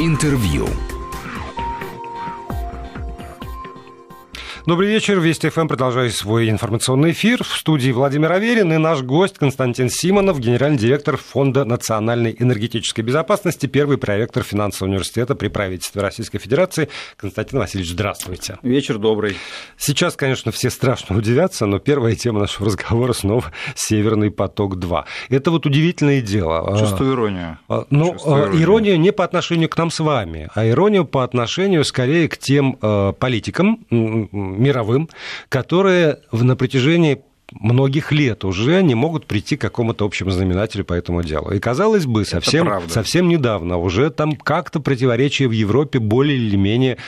Интервью. Добрый вечер. Вести ФМ продолжает свой информационный эфир. В студии Владимир Аверин и наш гость Константин Симонов, генеральный директор Фонда национальной энергетической безопасности, первый проректор финансового университета при правительстве Российской Федерации. Константин Васильевич, здравствуйте. Вечер добрый. Сейчас, конечно, все страшно удивятся, но первая тема нашего разговора снова «Северный поток-2». Это вот удивительное дело. Чувствую иронию. А, ну, Чувствую иронию. иронию не по отношению к нам с вами, а иронию по отношению скорее к тем э, политикам, мировым, которые на протяжении многих лет уже не могут прийти к какому-то общему знаменателю по этому делу. И казалось бы, совсем, совсем недавно уже там как-то противоречия в Европе более или менее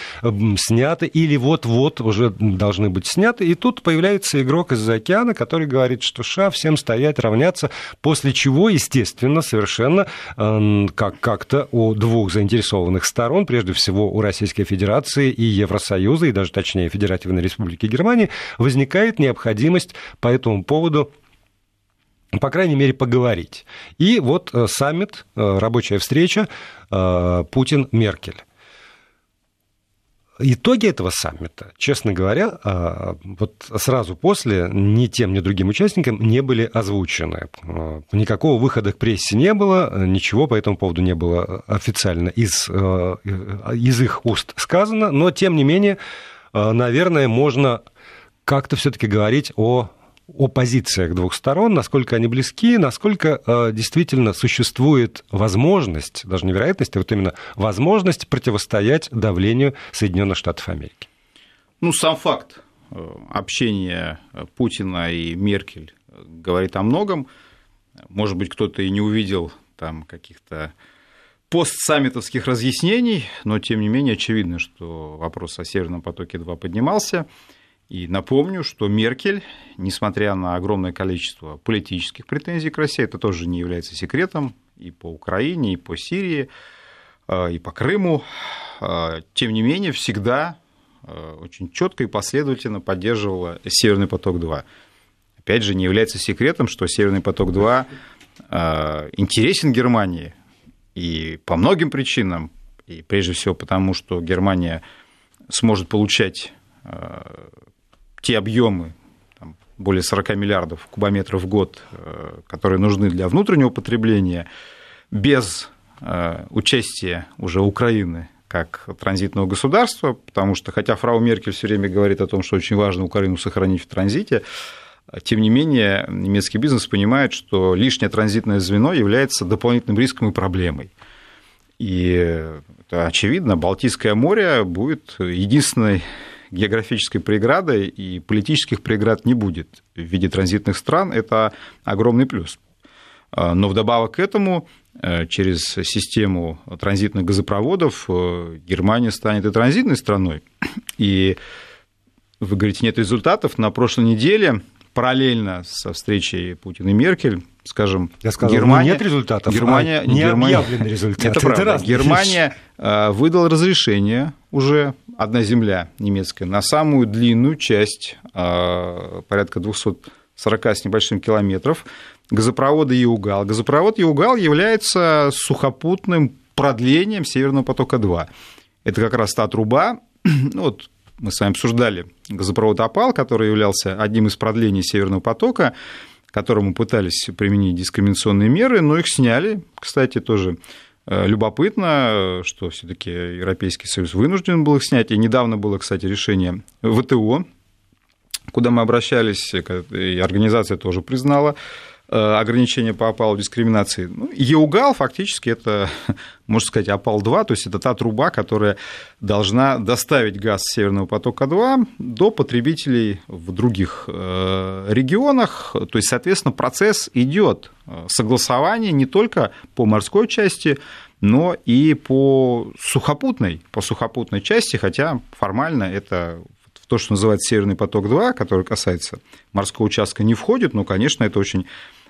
сняты, или вот-вот уже должны быть сняты. И тут появляется игрок из-за океана, который говорит, что ша, всем стоять, равняться, после чего, естественно, совершенно как- как-то у двух заинтересованных сторон, прежде всего у Российской Федерации и Евросоюза, и даже точнее Федеративной Республики Германии, возникает необходимость по этому поводу по крайней мере, поговорить. И вот э, саммит, э, рабочая встреча э, Путин-Меркель. Итоги этого саммита, честно говоря, вот сразу после ни тем, ни другим участникам не были озвучены. Никакого выхода к прессе не было, ничего по этому поводу не было официально из, из их уст сказано, но, тем не менее, наверное, можно как-то все-таки говорить о о позициях двух сторон, насколько они близки, насколько э, действительно существует возможность, даже не вероятность, а вот именно возможность противостоять давлению Соединенных Штатов Америки. Ну, сам факт э, общения Путина и Меркель говорит о многом. Может быть, кто-то и не увидел там каких-то постсаммитовских разъяснений, но тем не менее очевидно, что вопрос о Северном потоке-2 поднимался. И напомню, что Меркель, несмотря на огромное количество политических претензий к России, это тоже не является секретом и по Украине, и по Сирии, э, и по Крыму, э, тем не менее всегда э, очень четко и последовательно поддерживала Северный поток-2. Опять же, не является секретом, что Северный поток-2 интересен Германии и по многим причинам, и прежде всего потому, что Германия сможет получать те объемы, там, более 40 миллиардов кубометров в год, э, которые нужны для внутреннего потребления, без э, участия уже Украины как транзитного государства, потому что, хотя фрау Меркель все время говорит о том, что очень важно Украину сохранить в транзите, тем не менее, немецкий бизнес понимает, что лишнее транзитное звено является дополнительным риском и проблемой. И это очевидно, Балтийское море будет единственной географической преграды и политических преград не будет в виде транзитных стран. Это огромный плюс. А, но вдобавок к этому э, через систему транзитных газопроводов э, Германия станет и транзитной страной. И вы говорите, нет результатов. На прошлой неделе параллельно со встречей Путина и Меркель, скажем, Я сказал, ну, Германия... нет результатов, Германия, а не Германия, объявлены результаты. Это, это правда. Германия вещь. Э, выдала разрешение уже одна земля немецкая на самую длинную часть, э, порядка 240 с небольшим километров, газопровода Еугал. Газопровод Еугал является сухопутным продлением Северного потока-2. Это как раз та труба, ну, вот мы с вами обсуждали газопровод «Опал», который являлся одним из продлений Северного потока, которому пытались применить дискриминационные меры, но их сняли, кстати, тоже Э, любопытно, что все-таки Европейский Союз вынужден был их снять. И недавно было, кстати, решение ВТО, куда мы обращались, и организация тоже признала э, ограничения по опалу дискриминации. Ну, ЕУГАЛ фактически это, можно сказать, опал-2, то есть это та труба, которая должна доставить газ Северного потока-2 до потребителей в других э, регионах. То есть, соответственно, процесс идет согласование не только по морской части, но и по сухопутной, по сухопутной части, хотя формально это то, что называется Северный поток-2, который касается морского участка, не входит, но, конечно, это очень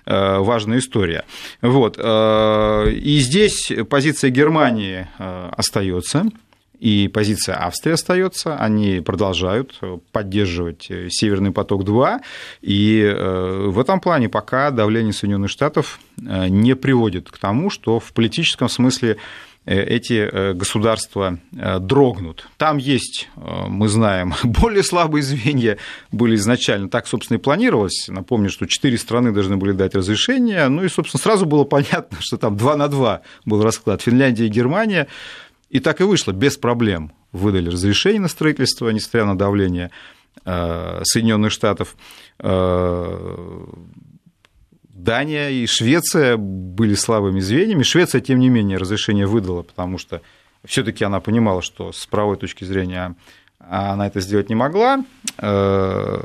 важная история. Вот. Э, и здесь позиция Германии э, остается и позиция Австрии остается. Они продолжают поддерживать Северный поток-2. И э, в этом плане пока давление Соединенных Штатов э, не приводит к тому, что в политическом смысле эти государства дрогнут. Там есть, мы знаем, более слабые звенья были изначально. Так, собственно, и планировалось. Напомню, что четыре страны должны были дать разрешение. Ну и, собственно, сразу было понятно, что там два на два был расклад. Финляндия и Германия. И так и вышло, без проблем. Выдали разрешение на строительство, несмотря на давление Соединенных Штатов. Дания и Швеция были слабыми звеньями. Швеция, тем не менее, разрешение выдала, потому что все-таки она понимала, что с правой точки зрения она это сделать не могла. Э,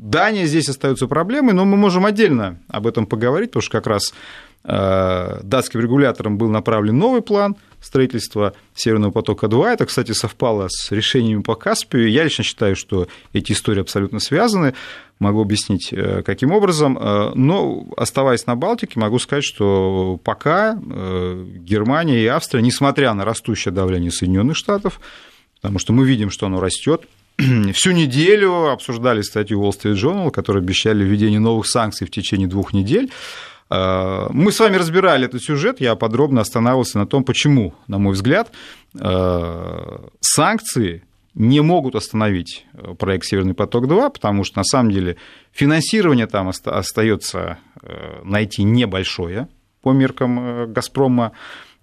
Дания здесь остаются проблемой, но мы можем отдельно об этом поговорить, потому что как раз э, датским регулятором был направлен новый план строительства Северного потока-2. Это, кстати, совпало с решениями по Каспию. Я лично считаю, что эти истории абсолютно связаны могу объяснить, э, каким образом. Э, но, оставаясь на Балтике, могу сказать, что пока э, Германия и Австрия, несмотря на растущее давление Соединенных Штатов, потому что мы видим, что оно растет, всю неделю обсуждали статью Wall Street Journal, которые обещали введение новых санкций в течение двух недель. Мы с вами разбирали этот сюжет, я подробно останавливался на том, почему, на мой взгляд, санкции не могут остановить э, проект «Северный поток-2», потому что, на самом деле, финансирование там остается э, найти небольшое по меркам э, «Газпрома».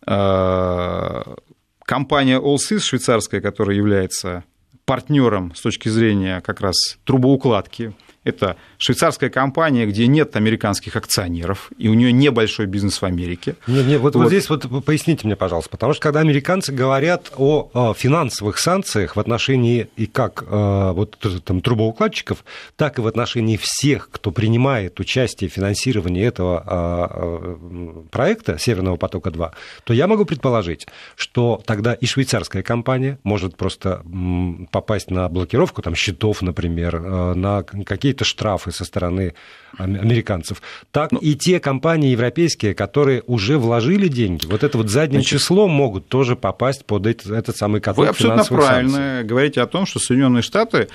Компания Allsys швейцарская, которая является партнером с точки зрения как раз трубоукладки это швейцарская компания, где нет американских акционеров, и у нее небольшой бизнес в Америке. Не, не, вот, вот. вот здесь вот поясните мне, пожалуйста, потому что когда американцы говорят о, финансовых санкциях в отношении и как э, вот там трубоукладчиков, так и в отношении всех, кто принимает участие в финансировании этого э, проекта Северного потока 2, то я могу предположить, что тогда и швейцарская компания может просто попасть на блокировку там счетов, например, э, на какие какие-то штрафы со стороны американцев, так ну, и те компании европейские, которые уже вложили деньги, вот это вот задним значит, числом могут тоже попасть под этот, этот самый каток Вы абсолютно правильно санкций. говорите о том, что Соединенные Штаты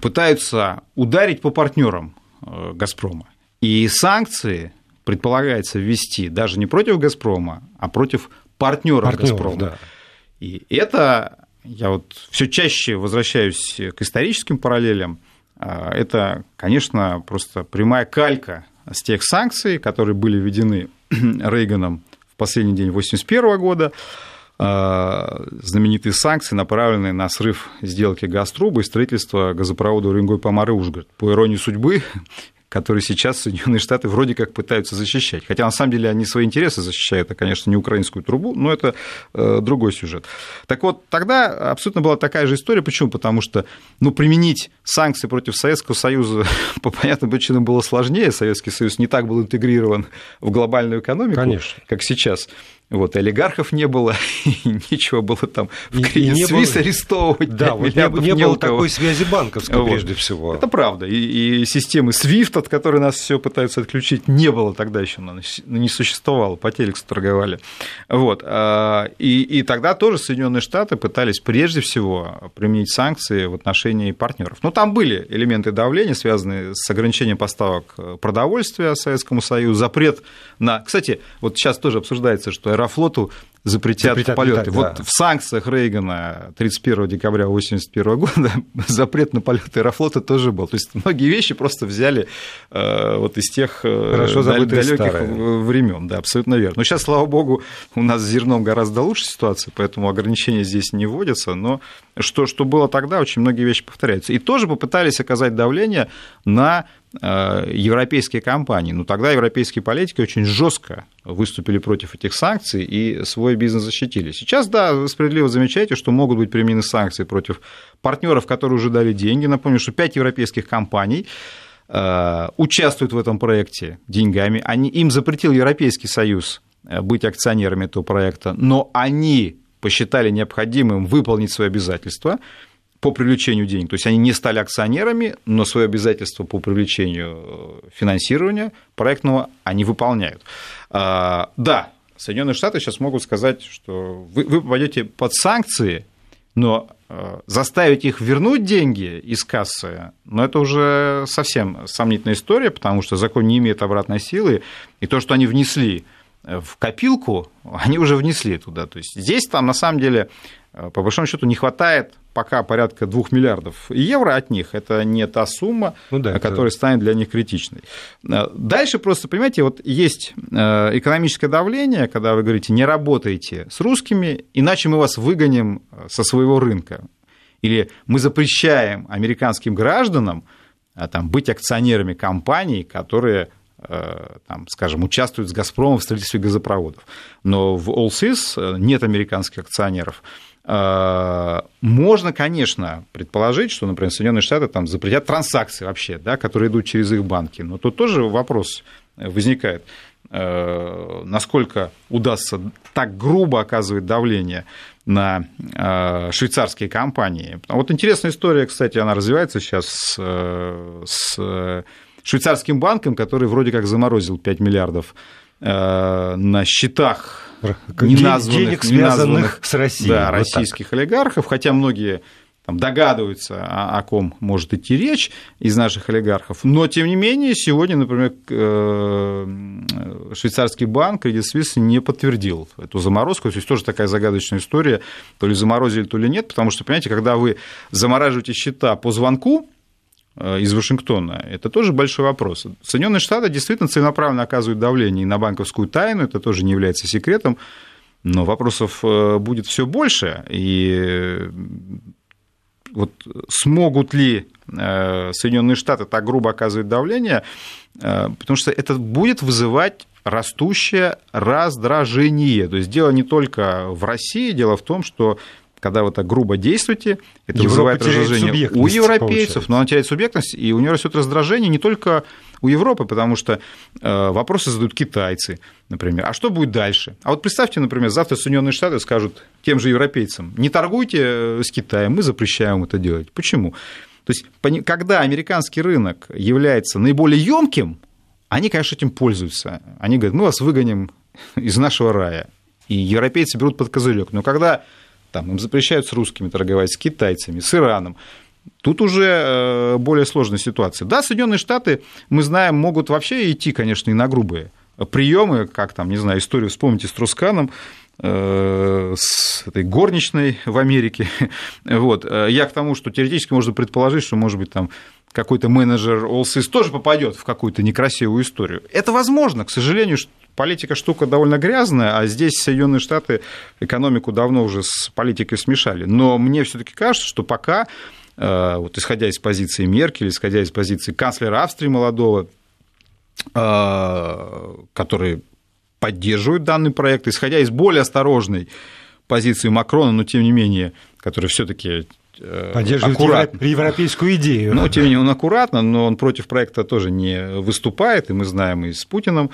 пытаются ударить по партнерам э, Газпрома. И санкции предполагается ввести даже не против Газпрома, а против партнеров, партнеров Газпрома. Да. И это я вот все чаще возвращаюсь к историческим параллелям. А, это, конечно, просто прямая калька с тех санкций, которые были введены Рейганом в последний день 1981 года, а, знаменитые санкции, направленные на срыв сделки Газтруба и строительство газопровода Уренгой-Помары-Ужгород. По иронии судьбы, который сейчас Соединенные Штаты вроде как пытаются защищать. Хотя на самом деле они свои интересы защищают, а, конечно, не украинскую трубу, но это э, другой сюжет. Так вот, тогда абсолютно была такая же история. Почему? Потому что ну, применить санкции против Советского Союза по понятным причинам было сложнее. Советский Союз не так был интегрирован в глобальную экономику, Конечно. как сейчас. Вот, олигархов не было, и нечего было там в кредит Свис арестовывать. Да, вот не, не было такой связи банковской, вот. прежде всего. Это правда. И, и системы SWIFT, от которой нас все пытаются отключить, не было тогда еще, не существовало, по телексу торговали. Вот. А, и, и тогда тоже Соединенные Штаты пытались прежде всего применить санкции в отношении партнеров. Но там были элементы давления, связанные с ограничением поставок продовольствия Советскому Союзу, запрет на... Кстати, вот сейчас тоже обсуждается, что Аэрофлоту запретят, запретят полеты. Вот да. в санкциях Рейгана 31 декабря 1981 года запрет на полеты Аэрофлота тоже был. То есть многие вещи просто взяли э, вот из тех э, Хорошо далеких времен. Да, абсолютно верно. Но сейчас, слава богу, у нас с зерном гораздо лучше ситуация, поэтому ограничения здесь не вводятся. Но что, что было тогда, очень многие вещи повторяются. И тоже попытались оказать давление на Э, европейские компании. Но тогда европейские политики очень жестко выступили против этих санкций и свой бизнес защитили. Сейчас, да, справедливо замечаете, что могут быть применены санкции против партнеров, которые уже дали деньги. Напомню, что пять европейских компаний э, участвуют в этом проекте деньгами. Они, им запретил Европейский Союз э, быть акционерами этого проекта, но они посчитали необходимым выполнить свои обязательства – по привлечению денег. То есть они не стали акционерами, но свое обязательство по привлечению э, финансирования проектного они выполняют. Да, Соединенные Штаты сейчас могут сказать, что вы, вы попадете под санкции, но э, заставить их вернуть деньги из кассы, но это уже совсем сомнительная история, потому что закон не имеет обратной силы, и то, что они внесли в копилку, они уже внесли туда. То есть здесь там на самом деле по большому счету не хватает пока порядка 2 миллиардов евро от них. Это не та сумма, ну, да, которая это... станет для них критичной. Дальше просто, понимаете, вот есть экономическое давление, когда вы говорите, не работайте с русскими, иначе мы вас выгоним со своего рынка. Или мы запрещаем американским гражданам там, быть акционерами компаний, которые Э, там, скажем, участвуют с «Газпромом» в строительстве газопроводов. Но в э, нет американских акционеров. Э, можно, конечно, предположить, что, например, Соединенные Штаты там запретят транзакции вообще, да, которые идут через их банки. Но тут тоже вопрос возникает, насколько удастся так грубо оказывать давление на швейцарские компании. Вот интересная история, кстати, она развивается сейчас с швейцарским банком, который вроде как заморозил 5 миллиардов э, на счетах неназванных, денег, связанных с Россией. Да, вот российских так. олигархов, хотя многие там, догадываются, о, о ком может идти речь из наших олигархов. Но, тем не менее, сегодня, например, э, швейцарский банк Credit Suisse не подтвердил эту заморозку. То есть тоже такая загадочная история, то ли заморозили, то ли нет, потому что, понимаете, когда вы замораживаете счета по звонку, из Вашингтона. Это тоже большой вопрос. Соединенные Штаты действительно целенаправленно оказывают давление и на банковскую тайну, это тоже не является секретом, но вопросов э, будет все больше. И вот смогут ли э, Соединенные Штаты так грубо оказывать давление, потому что это будет вызывать растущее раздражение. То есть дело не только в России, дело в том, что когда вы так грубо действуете, это Европа вызывает раздражение у европейцев, получается. но она теряет субъектность, и у нее растет раздражение не только у Европы, потому что э, вопросы задают китайцы, например. А что будет дальше? А вот представьте, например, завтра Соединенные Штаты скажут тем же европейцам, не торгуйте э, с Китаем, мы запрещаем это делать. Почему? То есть, когда американский рынок является наиболее емким, они, конечно, этим пользуются. Они говорят, мы вас выгоним из нашего рая. И европейцы берут под козырек. Но когда там им запрещают с русскими торговать, с китайцами, с Ираном. Тут уже э, более сложная ситуация. Да, Соединенные Штаты, мы знаем, могут вообще идти, конечно, и на грубые приемы, как там, не знаю, историю вспомните с Трусканом, э, с этой горничной в Америке. Вот. Э, я к тому, что теоретически можно предположить, что, может быть, там какой-то менеджер Allsys тоже попадет в какую-то некрасивую историю. Это возможно, к сожалению, политика штука довольно грязная, а здесь Соединенные Штаты экономику давно уже с политикой смешали. Но мне все-таки кажется, что пока, э, вот исходя из позиции Меркель, исходя из позиции канцлера Австрии молодого, э, который поддерживает данный проект, исходя из более осторожной позиции Макрона, но тем не менее, который все-таки э, Поддерживает аккуратно. европейскую идею. Ну, тем не менее, он аккуратно, но он против проекта тоже не выступает, и мы знаем и с Путиным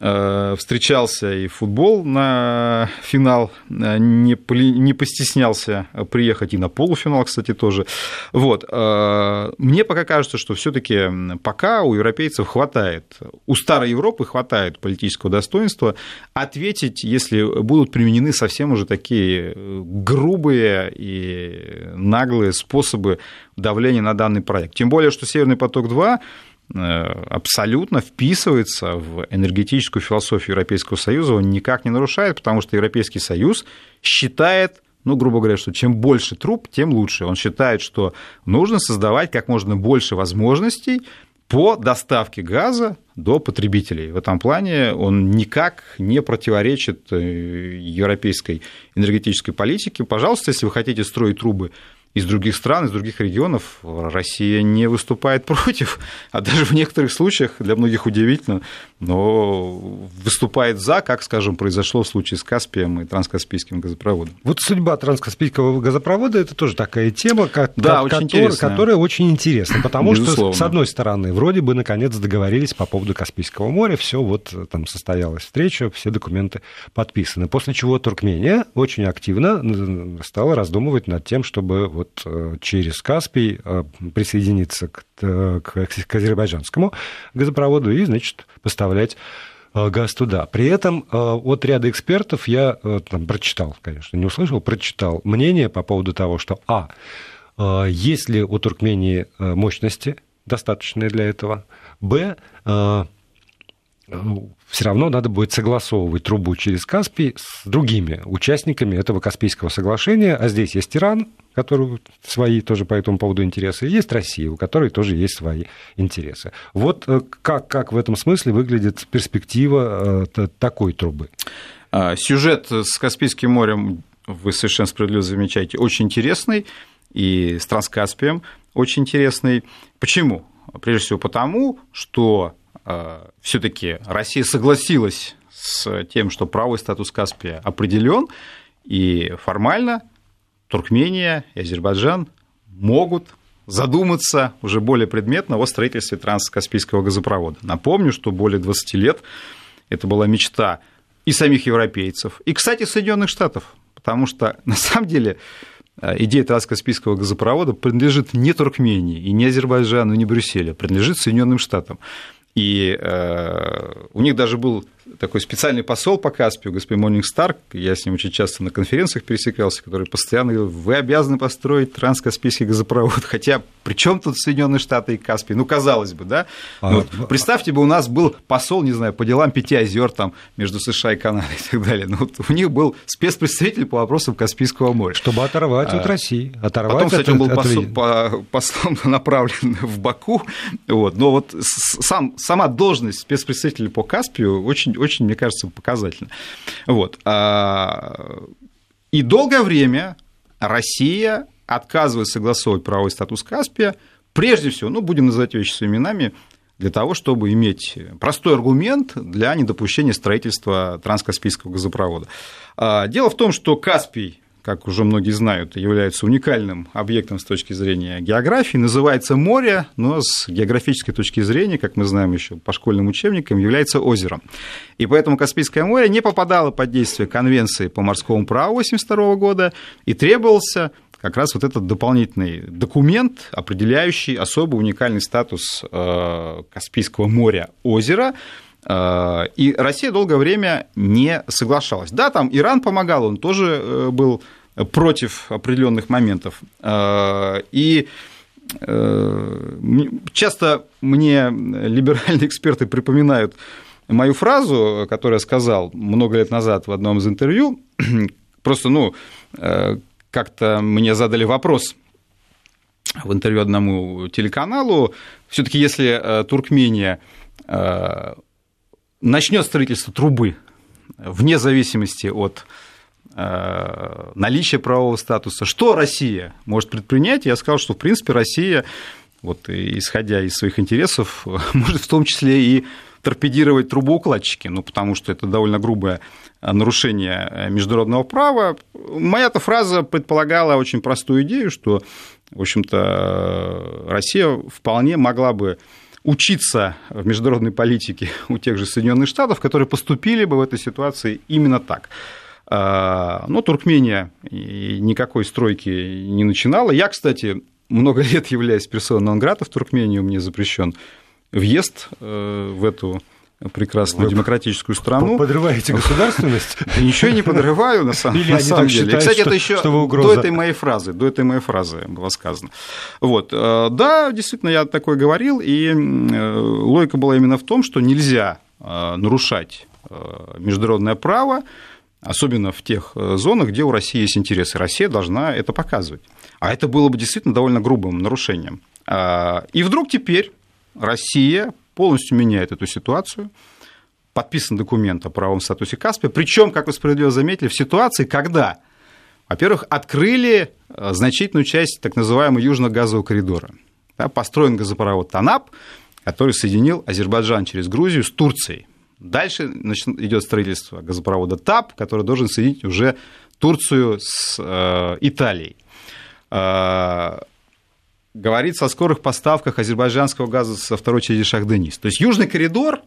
встречался и футбол на финал, э, не, не постеснялся приехать и на полуфинал, кстати, тоже. Вот. Э, мне пока кажется, что все таки пока у европейцев хватает, у старой Европы хватает политического достоинства ответить, если будут применены совсем уже такие грубые и наглые способы давления на данный проект. Тем более, что «Северный поток-2» Э, абсолютно вписывается в энергетическую философию Европейского Союза, он никак не нарушает, потому что Европейский Союз считает, ну, грубо говоря, что чем больше труб, тем лучше. Он считает, что нужно создавать как можно больше возможностей по доставке газа до потребителей. В этом плане он никак не противоречит э, европейской энергетической политике. Пожалуйста, если вы хотите строить трубы из других стран, из других регионов Россия не выступает против, а даже в некоторых случаях, для многих удивительно, но выступает за, как, скажем, произошло в случае с Каспием и транскаспийским газопроводом. Вот судьба транскаспийского газопровода – это тоже такая тема, как, да, очень которая, которая очень интересна, потому Безусловно. что, с одной стороны, вроде бы, наконец, договорились по поводу Каспийского моря, все вот там состоялась встреча, все документы подписаны, после чего Туркмения очень активно стала раздумывать над тем, чтобы вот э, через Каспий э, присоединиться к, э, к, к азербайджанскому газопроводу и, значит, поставлять газ туда. При этом от ряда экспертов я там, прочитал, конечно, не услышал, прочитал мнение по поводу того, что, а, есть ли у Туркмении мощности достаточные для этого, б, все равно надо будет согласовывать трубу через Каспий с другими участниками этого Каспийского соглашения. А здесь есть Иран, который свои тоже по этому поводу интересы, и есть Россия, у которой тоже есть свои интересы. Вот э, как, как в этом смысле выглядит перспектива э, такой трубы? А, сюжет с Каспийским морем, вы совершенно справедливо замечаете, очень интересный, и с Транскаспием очень интересный. Почему? Прежде всего потому, что Э, все-таки Россия согласилась с тем, что правый статус Каспия определен, и формально Туркмения и Азербайджан могут задуматься уже более предметно о строительстве транскаспийского газопровода. Напомню, что более 20 лет это была мечта и самих европейцев, и, кстати, Соединенных Штатов, потому что на самом деле э, идея транскаспийского газопровода принадлежит не Туркмении, и не Азербайджану, и не Брюсселю, а принадлежит Соединенным Штатам. И э, у них даже был такой специальный посол по Каспию, господин Монинг Старк, я с ним очень часто на конференциях пересекался, который постоянно говорил, вы обязаны построить транскаспийский газопровод, хотя при чем тут Соединенные Штаты и Каспий? Ну, казалось бы, да? А, ну, вот, представьте бы, у нас был посол, не знаю, по делам пяти озер там между США и Канадой и так далее. Ну, вот у них был спецпредставитель по вопросам Каспийского моря. Чтобы оторвать а, от России. Оторвать потом, кстати, он был посол, по, послом направлен в Баку, вот, но вот сам, сама должность спецпредставителя по Каспию очень очень, мне кажется, показательно. Вот. А, и долгое время Россия отказывается согласовывать правовой статус Каспия, прежде всего, ну, будем называть вещи своими именами, для того, чтобы иметь простой аргумент для недопущения строительства транскаспийского газопровода. А, дело в том, что Каспий как уже многие знают, является уникальным объектом с точки зрения географии, называется море, но с географической точки зрения, как мы знаем еще по школьным учебникам, является озером. И поэтому Каспийское море не попадало под действие Конвенции по морскому праву 1982 года и требовался как раз вот этот дополнительный документ, определяющий особо уникальный статус э, Каспийского моря озера, э, и Россия долгое время не соглашалась. Да, там Иран помогал, он тоже э, был против определенных моментов. А, и э, часто мне либеральные эксперты припоминают мою фразу, которую я сказал много лет назад в одном из интервью. Просто, ну, э, как-то мне задали вопрос в интервью одному телеканалу. Все-таки, если э, Туркмения начнет строительство трубы вне зависимости от наличие правового статуса. Что Россия может предпринять? Я сказал, что, в принципе, Россия, вот, исходя из своих интересов, может в том числе и торпедировать трубоукладчики, ну, потому что это довольно грубое нарушение международного права. Моя-то фраза предполагала очень простую идею, что, в общем-то, Россия вполне могла бы учиться в международной политике у тех же Соединенных Штатов, которые поступили бы в этой ситуации именно так. А, но Туркмения никакой стройки не начинала. Я, кстати, много лет являюсь персоной Нонграта в Туркмению, мне запрещен въезд э, в эту прекрасную Вы демократическую страну. Подрываете государственность? Да ничего не подрываю, на самом, Или на самом деле. Считают, Кстати, что, это еще до этой моей фразы, до этой моей фразы было сказано. Вот. Э, да, действительно, я такое говорил, и э, логика была именно в том, что нельзя нарушать международное право, особенно в тех э, зонах, где у России есть интересы. Россия должна это показывать. А это было бы действительно довольно грубым нарушением. А, и вдруг теперь Россия полностью меняет эту ситуацию, подписан документ о правом статусе Каспия, причем, как вы справедливо заметили, в ситуации, когда, во-первых, открыли э, значительную часть так называемого южного газового коридора. Построен газопровод Танап, который соединил Азербайджан через Грузию с Турцией. Дальше идет строительство газопровода ТАП, который должен соединить уже Турцию с э, Италией. Э, говорится о скорых поставках азербайджанского газа со второй части Шахденис. То есть Южный коридор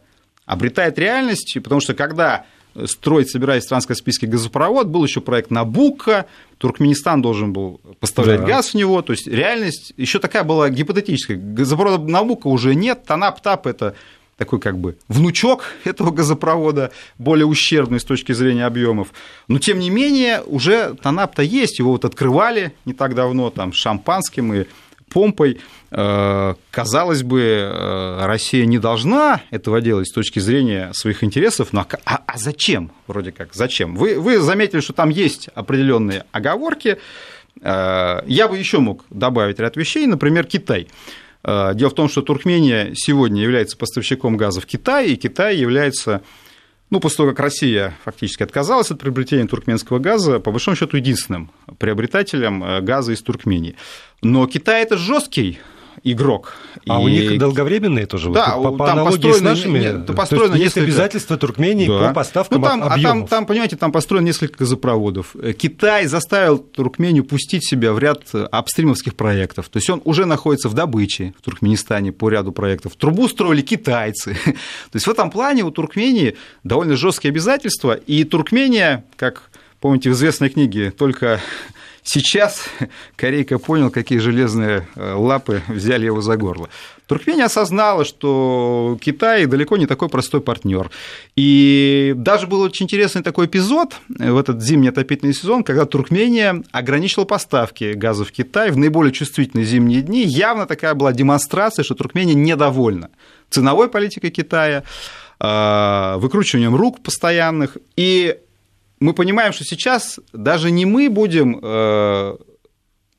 обретает реальность, потому что когда строить, собираясь транскаспийский газопровод, был еще проект Набука, Туркменистан должен был поставлять да. газ в него, то есть реальность еще такая была гипотетическая. Газопровода Набука уже нет, Танап-Тап – это такой как бы внучок этого газопровода, более ущербный с точки зрения объемов. Но, тем не менее, уже Танап-то есть, его вот открывали не так давно, там, шампанским и помпой. Казалось бы, Россия не должна этого делать с точки зрения своих интересов, но а, а зачем? Вроде как, зачем? Вы, вы заметили, что там есть определенные оговорки. Я бы еще мог добавить ряд вещей, например, Китай. Дело в том, что Туркмения сегодня является поставщиком газа в Китай, и Китай является ну, после того, как Россия фактически отказалась от приобретения туркменского газа, по большому счету единственным приобретателем э, газа из Туркмении. Но Китай это жесткий игрок. А и... у них долговременные тоже? Да, по, по там аналогии с нашими? Нет, построено То есть, несколько... есть обязательства Туркмении да. по поставкам ну, там, объемов. А там, там, понимаете, там построено несколько газопроводов. Э, Китай заставил Туркмению пустить себя в ряд апстримовских проектов. То есть он уже находится в добыче в Туркменистане по ряду проектов. Трубу строили китайцы. То есть в этом плане у Туркмении довольно жесткие обязательства. И Туркмения, как помните в известной книге, только Сейчас Корейка понял, какие железные э, лапы взяли его за горло. Туркмения осознала, что Китай далеко не такой простой партнер. И даже был очень интересный такой эпизод в этот зимний отопительный сезон, когда Туркмения ограничила поставки газа в Китай в наиболее чувствительные зимние дни. Явно такая была демонстрация, что Туркмения недовольна ценовой политикой Китая, э, выкручиванием рук постоянных. И мы понимаем, что сейчас даже не мы будем э,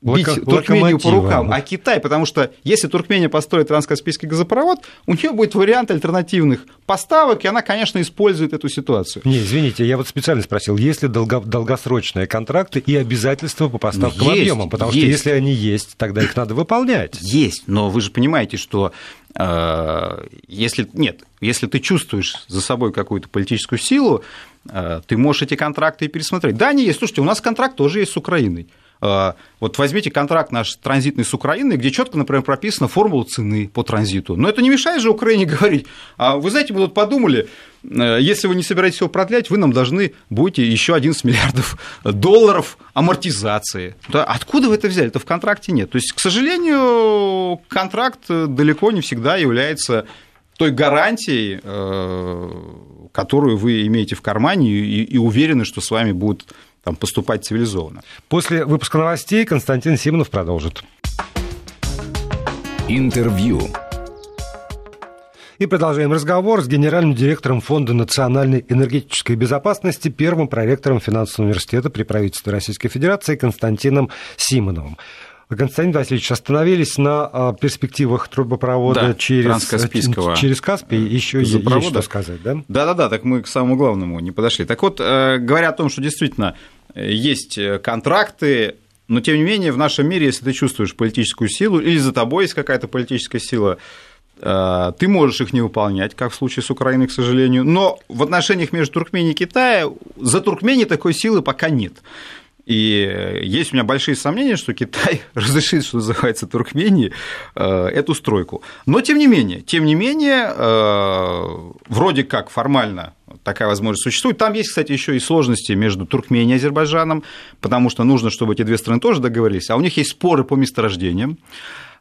бить Локо- Туркмению по рукам, а Китай, потому что если Туркмения построит транскаспийский газопровод, у нее будет вариант альтернативных поставок, и она, конечно, использует эту ситуацию. Не, извините, я вот специально спросил, есть ли долго- долгосрочные контракты и обязательства по поставкам есть, объемам? Потому есть. что если они есть, тогда их надо выполнять. Есть, но вы же понимаете, что э, если нет, если ты чувствуешь за собой какую-то политическую силу, ты можешь эти контракты пересмотреть. Да, они есть. Слушайте, у нас контракт тоже есть с Украиной. Э, вот возьмите контракт наш транзитный с Украиной, где четко, например, прописана формула цены по транзиту. Но это не мешает же Украине говорить, а вы знаете, мы тут подумали, э, если вы не собираетесь его продлять, вы нам должны будете еще 11 миллиардов долларов амортизации. Да, откуда вы это взяли? Это в контракте нет. То есть, к сожалению, контракт далеко не всегда является той гарантией, которую вы имеете в кармане и, и уверены, что с вами будут там, поступать цивилизованно. После выпуска новостей Константин Симонов продолжит. Интервью. И продолжаем разговор с генеральным директором Фонда национальной энергетической безопасности, первым проректором финансового университета при правительстве Российской Федерации Константином Симоновым. Константин Васильевич, остановились на а, перспективах трубопровода да, через, через Каспий. Еще есть что сказать, да? Да-да-да, так мы к самому главному не подошли. Так вот, э, говоря о том, что действительно э, есть э, контракты, но тем не менее в нашем мире, если ты чувствуешь политическую силу или за тобой есть какая-то политическая сила, ты можешь их не выполнять, как в случае с Украиной, к сожалению. Но в отношениях между Туркменией и Китаем за Туркменией такой силы пока нет. И есть у меня большие сомнения, что Китай разрешит, что называется, Туркмении э, эту стройку. Но тем не менее, тем не менее, э, вроде как формально такая возможность существует. Там есть, кстати, еще и сложности между Туркменией и Азербайджаном, потому что нужно, чтобы эти две страны тоже договорились, а у них есть споры по месторождениям.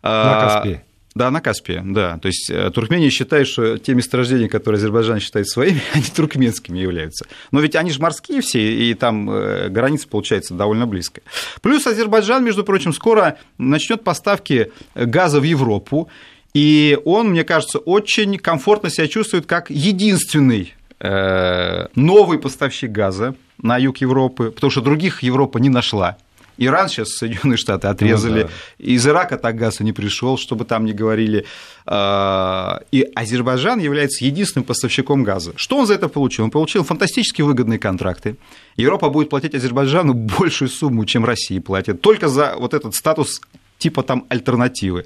На Каспии. Да, на Каспии, да. То есть э, Туркмения считает, что те месторождения, которые Азербайджан считает своими, они туркменскими являются. Но ведь они же морские все, и там э, граница получается довольно близкая. Плюс Азербайджан, между прочим, скоро начнет поставки газа в Европу, и он, мне кажется, очень комфортно себя чувствует как единственный э, новый поставщик газа на юг Европы, потому что других Европа не нашла. Иран сейчас Соединенные Штаты отрезали, ну, да. из Ирака так газ и не пришел, чтобы там не говорили. А, и Азербайджан является единственным поставщиком газа. Что он за это получил? Он получил фантастически выгодные контракты. Европа будет платить Азербайджану большую сумму, чем Россия платит, только за вот этот статус типа там альтернативы.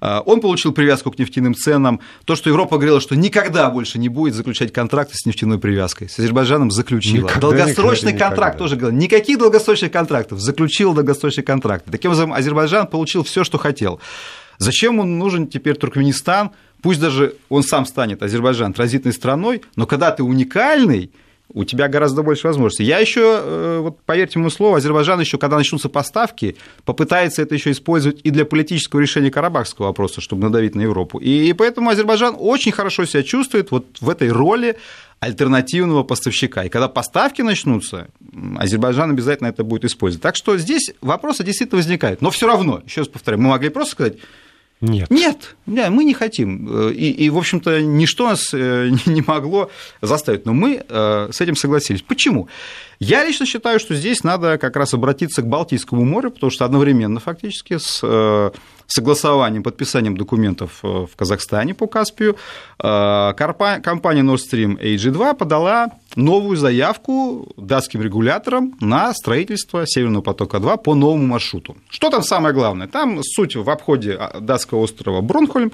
А, он получил привязку к нефтяным ценам. То, что Европа говорила, что никогда больше не будет заключать контракты с нефтяной привязкой. С Азербайджаном заключила. Никогда, Долгосрочный никогда, контракт никогда. тоже говорил. Никаких долгосрочных контрактов. Заключил долгосрочный контракт. Таким образом, Азербайджан получил все, что хотел. Зачем он нужен теперь Туркменистан? Пусть даже он сам станет, Азербайджан, транзитной страной, но когда ты уникальный, у тебя гораздо больше возможностей. Я еще, э, вот поверьте моему слову, Азербайджан еще, когда начнутся поставки, попытается это еще использовать и для политического решения карабахского вопроса, чтобы надавить на Европу. И поэтому Азербайджан очень хорошо себя чувствует вот в этой роли альтернативного поставщика. И когда поставки начнутся, Азербайджан обязательно это будет использовать. Так что здесь вопросы действительно возникают. Но все равно, еще раз повторяю, мы могли просто сказать, нет. Нет, нет, мы не хотим. И, и в общем-то, ничто нас э, не могло заставить. Но мы э, с этим согласились. Почему? Я лично считаю, что здесь надо как раз обратиться к Балтийскому морю, потому что одновременно фактически с э, согласованием, подписанием документов в Казахстане по Каспию, компания Nord Stream AG2 подала новую заявку датским регуляторам на строительство Северного потока-2 по новому маршруту. Что там самое главное? Там суть в обходе а, датского острова Бронхольм.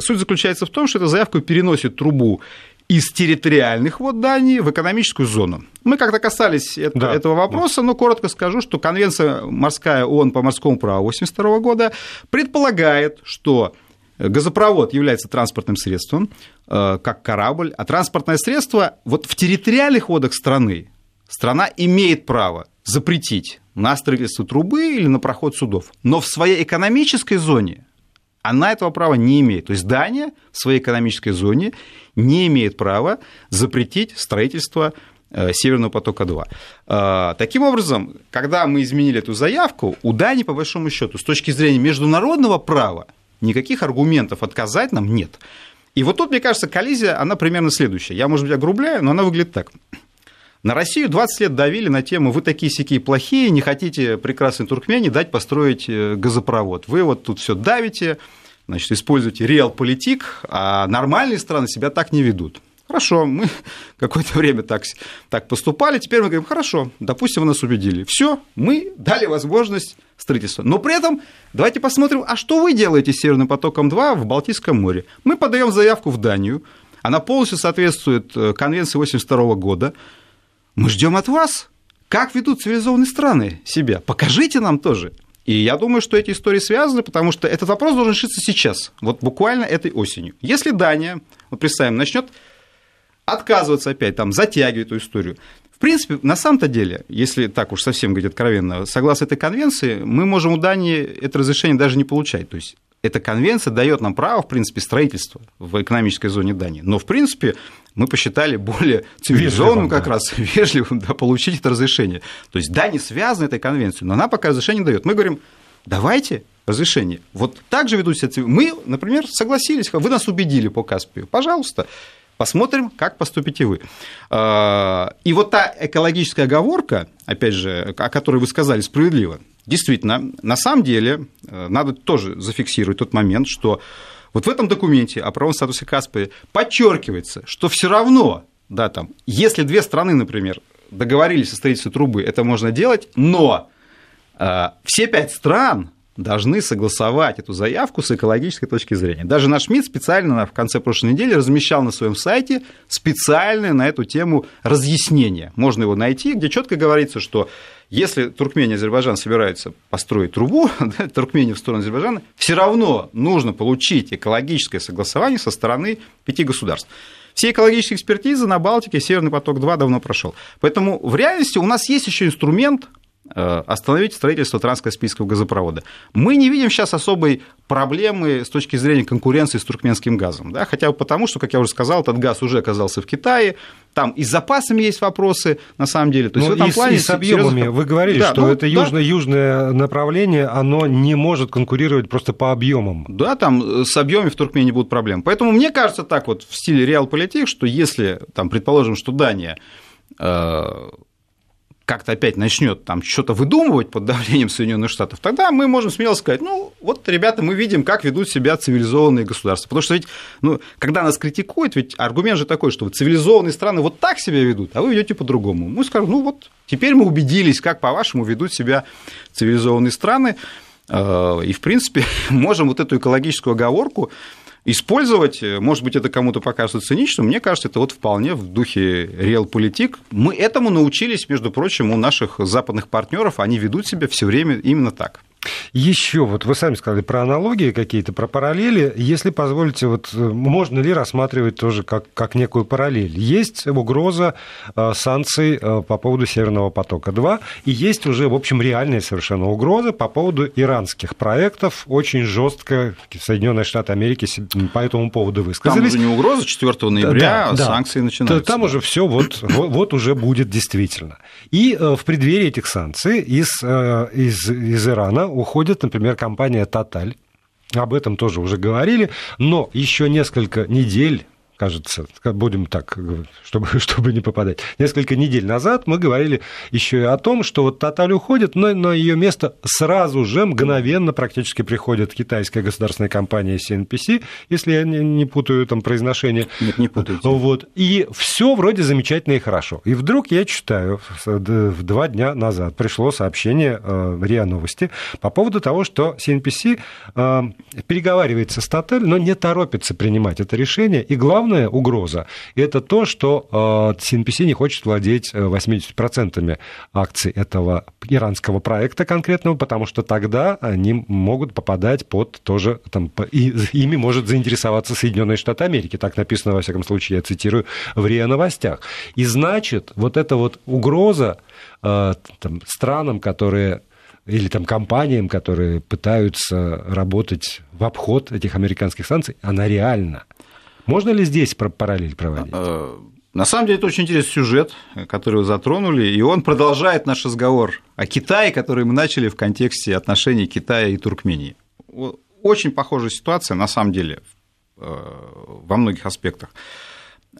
Суть заключается в том, что эта заявка переносит трубу из территориальных вод Дании в экономическую зону. Мы как-то касались это, да, этого вопроса, но коротко скажу, что Конвенция морская ООН по морскому праву 1982 года предполагает, что газопровод является транспортным средством, э, как корабль, а транспортное средство вот в территориальных водах страны страна имеет право запретить на строительство трубы или на проход судов. Но в своей экономической зоне она этого права не имеет. То есть Дания в своей экономической зоне не имеет права запретить строительство э, Северного потока-2. Э, таким образом, когда мы изменили эту заявку, у Дании, по большому счету, с точки зрения международного права, никаких аргументов отказать нам нет. И вот тут, мне кажется, коллизия, она примерно следующая. Я, может быть, огрубляю, но она выглядит так. На Россию 20 лет давили на тему «Вы такие сякие плохие, не хотите прекрасной Туркмении дать построить э, газопровод. Вы вот тут все давите, значит, используете реал-политик, а нормальные страны себя так не ведут». Хорошо, мы какое-то время так, так поступали, теперь мы говорим, хорошо, допустим, вы нас убедили. Все, мы дали возможность строительства. Но при этом давайте посмотрим, а что вы делаете с Северным потоком-2 в Балтийском море? Мы подаем заявку в Данию, она полностью соответствует э, Конвенции 82 года, мы ждем от вас, как ведут цивилизованные страны себя. Покажите нам тоже. И я думаю, что эти истории связаны, потому что этот вопрос должен решиться сейчас, вот буквально этой осенью. Если Дания, вот представим, начнет отказываться опять, там, затягивать эту историю, в принципе, на самом-то деле, если так уж совсем говорить откровенно, согласно этой конвенции, мы можем у Дании это разрешение даже не получать. То есть эта конвенция дает нам право, в принципе, строительства в экономической зоне Дании. Но, в принципе, мы посчитали более цивилизованным как да. раз, вежливым да, получить это разрешение. То есть, да, не связана этой конвенцией, но она пока разрешение дает. Мы говорим, давайте разрешение. Вот так же ведут себя Мы, например, согласились, вы нас убедили по Каспию, пожалуйста, посмотрим, как поступите вы. А, и вот та экологическая оговорка, опять же, о которой вы сказали справедливо, действительно, на самом деле, э, надо тоже зафиксировать тот момент, что вот в этом документе о правом статусе Каспии подчеркивается, что все равно, да, там, если две страны, например, договорились о строительстве трубы, это можно делать, но э, все пять стран должны согласовать эту заявку с экологической точки зрения. Даже наш МИД специально в конце прошлой недели размещал на своем сайте специальное на эту тему разъяснение. Можно его найти, где четко говорится, что если Туркмения и Азербайджан собираются построить трубу, да, Туркмения в сторону Азербайджана, все равно нужно получить экологическое согласование со стороны пяти государств. Все экологические экспертизы на Балтике Северный поток-2 давно прошел. Поэтому в реальности у нас есть еще инструмент остановить строительство транскаспийского газопровода. Мы не видим сейчас особой проблемы с точки зрения конкуренции с туркменским газом, да? хотя бы потому, что, как я уже сказал, этот газ уже оказался в Китае, там и с запасами есть вопросы, на самом деле. То есть, в этом и, плане и с объемами. Серьезно... Вы говорили, да, что ну, это да. южное-южное направление, оно не может конкурировать просто по объемам. Да, там с объемами в Туркмении будут проблемы. Поэтому мне кажется так вот в стиле реал-политик, что если, там, предположим, что Дания э, как-то опять начнет там что-то выдумывать под давлением Соединенных Штатов, тогда мы можем смело сказать, ну, вот, ребята, мы видим, как ведут себя цивилизованные государства. Потому что ведь, ну, когда нас критикуют, ведь аргумент же такой, что цивилизованные страны вот так себя ведут, а вы ведете по-другому. Мы скажем, ну, вот, теперь мы убедились, как, по-вашему, ведут себя цивилизованные страны, э, и, в принципе, можем вот эту экологическую оговорку использовать. Может быть, это кому-то покажется циничным. Мне кажется, это вот вполне в духе реал-политик. Мы этому научились, между прочим, у наших западных партнеров. Они ведут себя все время именно так. Еще вот вы сами сказали про аналогии какие-то, про параллели. Если позволите, вот можно ли рассматривать тоже как, как некую параллель? Есть угроза э, санкций э, по поводу Северного потока-2, и есть уже, в общем, реальная совершенно угроза по поводу иранских проектов. Очень жестко Соединенные Штаты Америки по этому поводу высказались. Там уже не угроза 4 ноября, да, санкции да. начинаются. Там уже все вот, вот, вот уже будет действительно. И в преддверии этих санкций из, из, из Ирана уходит, например, компания Total. Об этом тоже уже говорили, но еще несколько недель кажется, будем так, чтобы, чтобы не попадать. Несколько недель назад мы говорили еще и о том, что вот Тоталь уходит, но на ее место сразу же, мгновенно практически приходит китайская государственная компания CNPC, если я не, путаю там произношение. Нет, не путайте. Вот. И все вроде замечательно и хорошо. И вдруг я читаю, в два дня назад пришло сообщение э, РИА Новости по поводу того, что CNPC э, переговаривается с Тоталь, но не торопится принимать это решение. И главное, главная угроза – это то, что CNPC э, не хочет владеть 80% э, акций этого иранского проекта конкретного, потому что тогда они могут попадать под тоже, там, и ими может заинтересоваться Соединенные Штаты Америки. Так написано, во всяком случае, я цитирую в РИА Новостях. И значит, вот эта вот угроза э, там, странам, которые или там компаниям, которые пытаются работать в обход этих американских санкций, она реальна. Можно ли здесь параллель проводить? Э, на самом деле это очень интересный сюжет, который вы затронули, и он продолжает наш разговор о Китае, который мы начали в контексте отношений Китая и Туркмении. Очень похожая ситуация, на самом деле, э, во многих аспектах.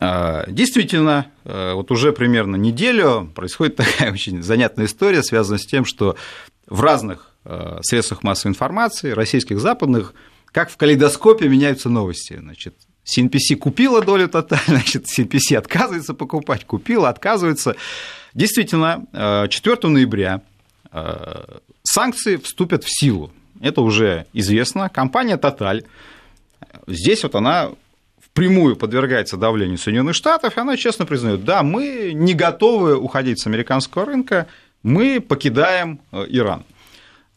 Э, действительно, вот уже примерно неделю происходит такая очень занятная история, связанная с тем, что в разных средствах массовой информации, российских, западных, как в калейдоскопе меняются новости. Значит, CNPC купила долю Total, значит, CNPC отказывается покупать, купила, отказывается. Действительно, 4 э, ноября э, санкции вступят в силу. Это уже известно. Компания Total, здесь вот она впрямую подвергается давлению Соединенных Штатов, и она честно признает, да, мы не готовы уходить с американского рынка, мы покидаем э, Иран.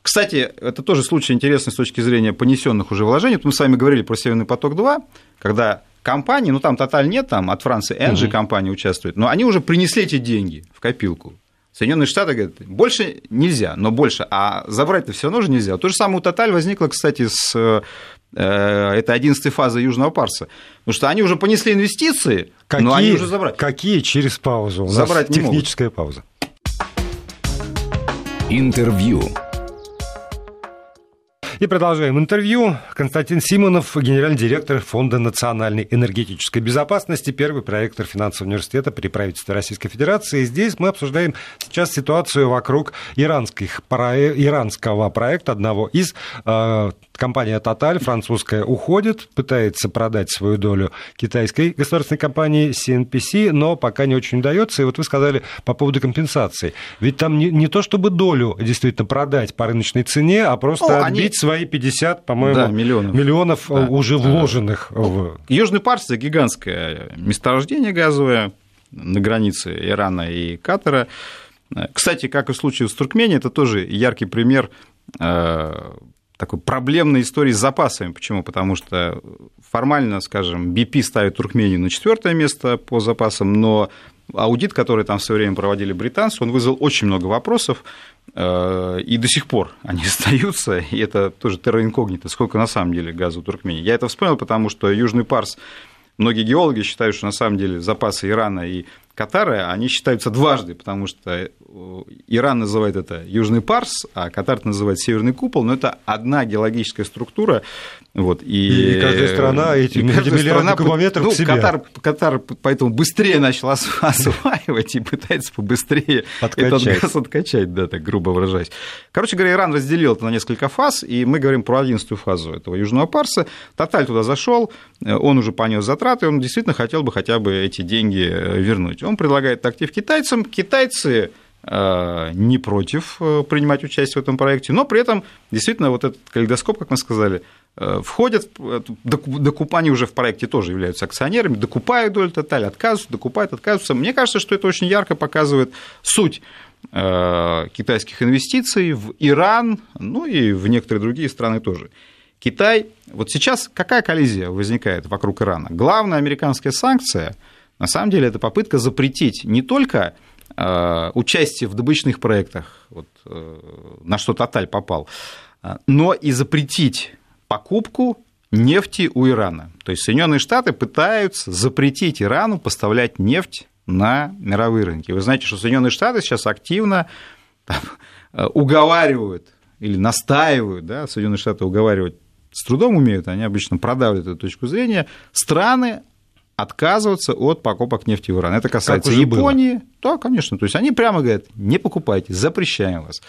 Кстати, это тоже случай интересный с точки зрения понесенных уже вложений. Мы с вами говорили про Северный поток-2, когда компании, ну там Total нет, там от Франции Энджи угу. компания участвует, но они уже принесли эти деньги в копилку. Соединенные Штаты говорят, больше нельзя, но больше, а забрать-то все равно же нельзя. То же самое у Total возникло, кстати, с э, это 11 фаза Южного Парса. Потому что они уже понесли инвестиции, какие, но они уже забрать. Какие через паузу? У забрать нас техническая могут. пауза. Интервью. И продолжаем интервью. Константин Симонов, генеральный директор Фонда национальной энергетической безопасности, первый проектор финансового университета при правительстве Российской Федерации. И здесь мы обсуждаем сейчас ситуацию вокруг иранских, иранского проекта, одного из э, компания Total, французская, уходит, пытается продать свою долю китайской государственной компании CNPC, но пока не очень удается. И вот вы сказали по поводу компенсации. Ведь там не, не то, чтобы долю действительно продать по рыночной цене, а просто ну, отбить они... свои 50, по-моему, да, миллионов, миллионов да. уже вложенных. В... Южный Парс – это гигантское месторождение газовое на границе Ирана и Катара. Кстати, как и в случае с Туркменией, это тоже яркий пример э, такой проблемной истории с запасами. Почему? Потому что формально, скажем, BP ставит Туркмению на четвертое место по запасам, но аудит, который там все время проводили британцы, он вызвал очень много вопросов, э, и до сих пор они остаются, и это тоже терроинкогнито, сколько на самом деле газа у Туркмении. Я это вспомнил, потому что Южный Парс, многие геологи считают, что на самом деле запасы Ирана и Катара, они считаются дважды, потому что э, Иран называет это Южный Парс, а Катар называет Северный Купол, но это одна геологическая структура. Вот, и, и каждая страна эти, каждая страна, кубометров ну. Катар, Катар поэтому быстрее начал осваивать и пытается побыстрее откачать. этот газ откачать, да, так грубо выражаясь. Короче говоря, Иран разделил это на несколько фаз, и мы говорим про одиннадцатую фазу этого Южного Парса. Тоталь туда зашел, он уже понес затраты, он действительно хотел бы хотя бы эти деньги э, вернуть. Он предлагает актив китайцам. Китайцы э, не против э, принимать участие в этом проекте, но при этом действительно вот этот калейдоскоп, как мы сказали, э, входят, докупания уже в проекте тоже являются акционерами, докупают долю Тоталь, отказываются, докупают, отказываются. Мне кажется, что это очень ярко показывает суть китайских инвестиций в Иран, ну и в некоторые другие страны тоже. Китай, вот сейчас какая коллизия возникает вокруг Ирана? Главная американская санкция, на самом деле, это попытка запретить не только участие в добычных проектах, вот, на что Тоталь попал, но и запретить покупку нефти у Ирана. То есть Соединенные Штаты пытаются запретить Ирану поставлять нефть на мировые рынки. Вы знаете, что Соединенные Штаты сейчас активно там, уговаривают или настаивают, да, Соединенные Штаты уговаривать с трудом умеют, они обычно продавливают эту точку зрения, страны отказываться от покупок нефти в Иран. Это касается Японии. Было. Да, конечно. То есть они прямо говорят, не покупайте, запрещаем вас.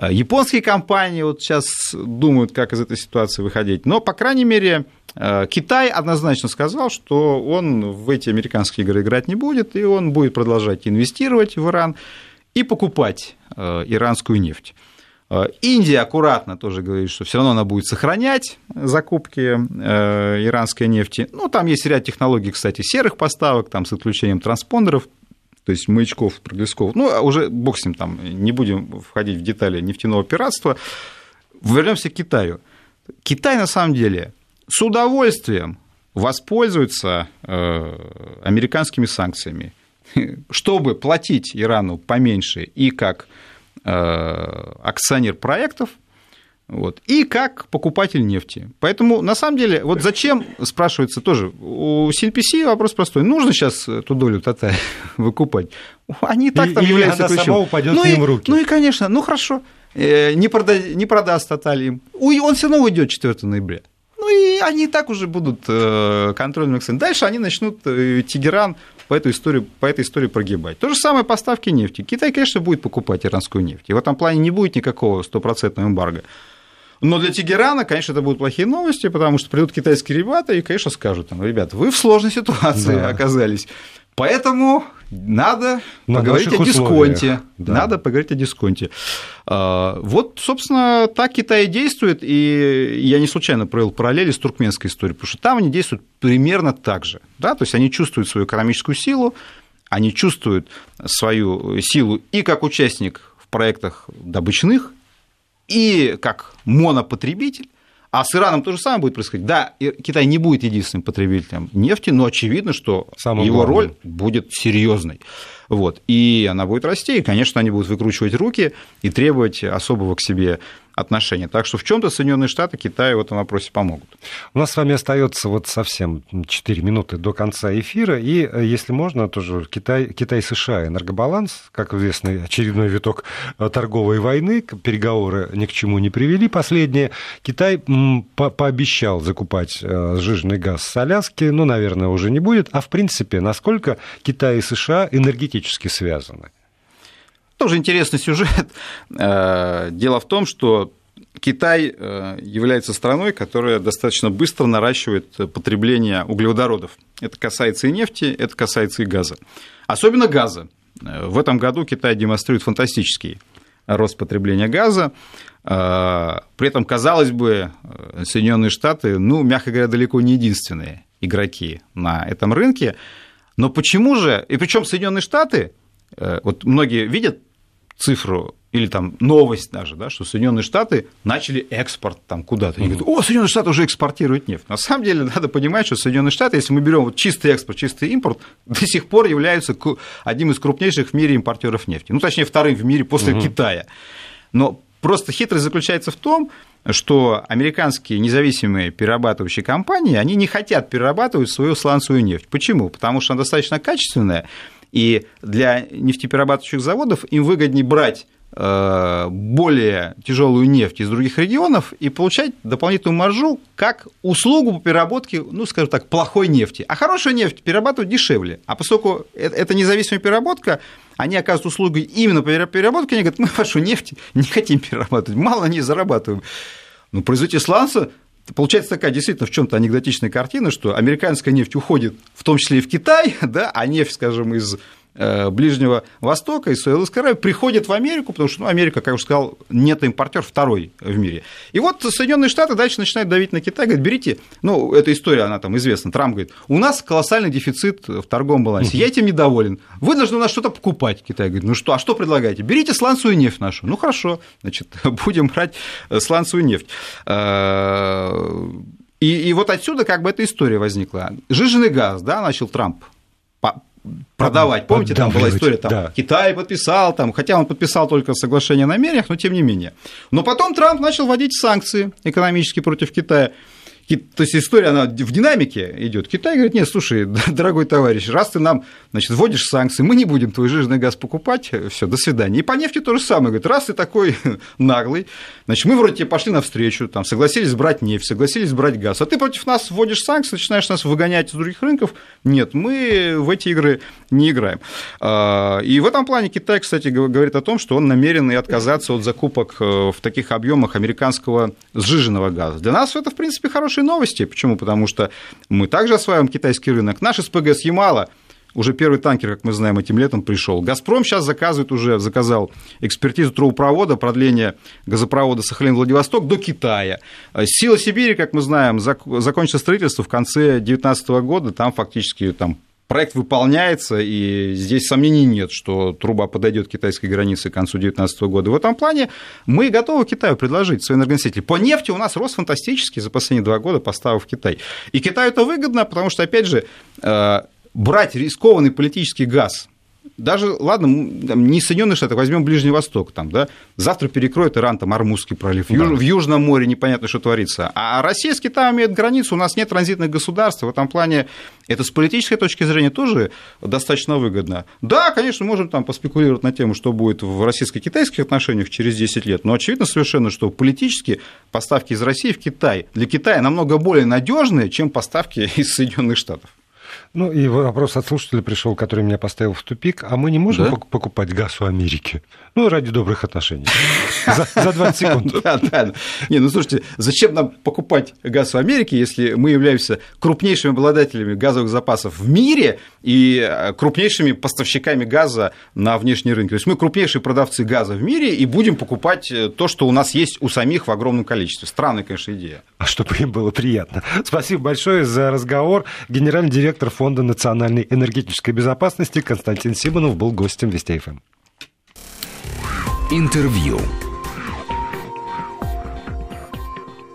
А, японские компании вот сейчас думают, как из этой ситуации выходить. Но, по крайней мере, а, Китай однозначно сказал, что он в эти американские игры играть не будет, и он будет продолжать инвестировать в Иран и покупать а, иранскую нефть. Индия аккуратно тоже говорит, что все равно она будет сохранять закупки иранской нефти. Ну, там есть ряд технологий, кстати, серых поставок, там с отключением транспондеров то есть маячков, проблесков. Ну, а уже бог с ним там, не будем входить в детали нефтяного пиратства. Вернемся к Китаю. Китай, на самом деле, с удовольствием воспользуется э, американскими санкциями, чтобы платить Ирану поменьше и как э, акционер проектов – вот. И как покупатель нефти. Поэтому, на самом деле, вот зачем, спрашивается тоже, у CNPC вопрос простой. Нужно сейчас эту долю Тата выкупать? Они и так там и являются она ключом. сама упадет ну им в руки. Ну и, конечно, ну хорошо, э, не, прода, не продаст Тоталь им. Он все равно уйдет 4 ноября. Ну и они и так уже будут э, контрольными акцентами. Дальше они начнут э, Тегеран по, этой истории, по этой истории прогибать. То же самое поставки нефти. Китай, конечно, будет покупать иранскую нефть. И в этом плане не будет никакого стопроцентного эмбарго. Но для Тегерана, конечно, это будут плохие новости, потому что придут китайские ребята и, конечно, скажут, там, ребята, вы в сложной ситуации да. оказались. Поэтому надо На поговорить о дисконте. Да. Надо поговорить о дисконте. А, вот, собственно, так Китай действует, и я не случайно провел параллели с туркменской историей, потому что там они действуют примерно так же. Да? То есть они чувствуют свою экономическую силу, они чувствуют свою силу и как участник в проектах добычных, и как монопотребитель, а с Ираном то же самое будет происходить. Да, Китай не будет единственным потребителем нефти, но очевидно, что Самое его главное. роль будет серьезной. Вот. И она будет расти, и, конечно, они будут выкручивать руки и требовать особого к себе отношения. Так что в чем-то Соединенные Штаты Китаю в этом вопросе помогут. У нас с вами остается вот совсем 4 минуты до конца эфира, и, э, если можно, тоже Китай, Китай-США энергобаланс, как известно, очередной виток э, торговой войны, переговоры ни к чему не привели последние. Китай по пообещал закупать э, сжиженный газ с Аляски, ну, наверное, уже не будет. А в принципе, насколько Китай и США энергетически связаны? Тоже интересный сюжет. Э, дело в том, что Китай э, является страной, которая достаточно быстро наращивает потребление углеводородов. Это касается и нефти, это касается и газа. Особенно газа. Э, в этом году Китай демонстрирует фантастический рост потребления газа. При этом, казалось бы, Соединенные Штаты, ну, мягко говоря, далеко не единственные игроки на этом рынке. Но почему же, и причем Соединенные Штаты, вот многие видят цифру или там новость даже, да, что Соединенные Штаты начали экспорт там куда-то. Они говорят, о, Соединенные Штаты уже экспортируют нефть. На самом деле надо понимать, что Соединенные Штаты, если мы берем вот чистый экспорт, чистый импорт, до сих пор являются одним из крупнейших в мире импортеров нефти. Ну, точнее, вторым в мире после угу. Китая. Но просто хитрость заключается в том, что американские независимые перерабатывающие компании, они не хотят перерабатывать свою сланцевую нефть. Почему? Потому что она достаточно качественная, и для нефтеперерабатывающих заводов им выгоднее брать э, более тяжелую нефть из других регионов и получать дополнительную маржу как услугу по переработке, ну, скажем так, плохой нефти. А хорошую нефть перерабатывать дешевле. А поскольку это независимая переработка, они оказывают услугу именно по переработке, они говорят, мы вашу нефть не хотим перерабатывать, мало не зарабатываем. Ну, производитель сланца Получается такая действительно в чем-то анекдотичная картина, что американская нефть уходит в том числе и в Китай, да, а нефть, скажем, из Ближнего Востока, из Саудовской Аравии, приходят в Америку, потому что ну, Америка, как я уже сказал, нет импортер второй в мире. И вот Соединенные Штаты дальше начинают давить на Китай, говорят, берите, ну, эта история, она там известна, Трамп говорит, у нас колоссальный дефицит в торговом балансе, я этим недоволен, вы должны у нас что-то покупать. Китай говорит, ну что, а что предлагаете? Берите сланцевую нефть нашу. Ну, хорошо, значит, будем брать сланцевую нефть. Э, и, и вот отсюда как бы эта история возникла. Жиженый газ, да, начал Трамп продавать. Помните, там была история, там, да. Китай подписал, там, хотя он подписал только соглашение о намерениях, но тем не менее. Но потом Трамп начал вводить санкции экономические против Китая. То есть история, она в динамике идет. Китай говорит, нет, слушай, дорогой товарищ, раз ты нам, значит, вводишь санкции, мы не будем твой жирный газ покупать, все, до свидания. И по нефти то же самое, говорит, раз ты такой наглый, значит, мы вроде тебе пошли навстречу, там, согласились брать нефть, согласились брать газ, а ты против нас вводишь санкции, начинаешь нас выгонять из других рынков, нет, мы в эти игры не играем. А, и в этом плане Китай, кстати, говорит о том, что он намерен и отказаться от закупок э, в таких объемах американского сжиженного газа. Для нас это, в принципе, хороший хорошие новости. Почему? Потому что мы также осваиваем китайский рынок. Наш СПГ с Ямала уже первый танкер, как мы знаем, этим летом пришел. «Газпром» сейчас заказывает уже, заказал экспертизу трубопровода, продление газопровода Сахалин-Владивосток до Китая. «Сила Сибири», как мы знаем, закончится строительство в конце 2019 года. Там фактически там, Проект выполняется, и здесь сомнений нет, что труба подойдет к китайской границе к концу 2019 года. В этом плане мы готовы Китаю предложить свои энергоносители. По нефти у нас рост фантастический за последние два года поставок в Китай. И Китаю это выгодно, потому что, опять же, э, брать рискованный политический газ даже, ладно, не Соединенные Штаты, возьмем Ближний Восток, там, да, завтра перекроет Иран, там, Армузский пролив, да. в Южном море непонятно, что творится. А Россия с Китаем имеет границу, у нас нет транзитных государств, в этом плане это с политической точки зрения тоже достаточно выгодно. Да, конечно, можем там поспекулировать на тему, что будет в российско-китайских отношениях через 10 лет, но очевидно совершенно, что политически поставки из России в Китай для Китая намного более надежные, чем поставки из Соединенных Штатов. Ну и вопрос от слушателя пришел, который меня поставил в тупик. А мы не можем да? покупать газ у Америки? Ну, ради добрых отношений. За, за 20 секунд. Да, да. Не, ну слушайте, зачем нам покупать газ в Америке, если мы являемся крупнейшими обладателями газовых запасов в мире и э, крупнейшими поставщиками газа на внешний рынок? То есть мы крупнейшие продавцы газа в мире и будем покупать э, то, что у нас есть у самих в огромном количестве. Странная, конечно, идея. А чтобы им было приятно. Спасибо большое за разговор. Генеральный директор Фонда национальной энергетической безопасности Константин Симонов был гостем Вести ФМ. Интервью.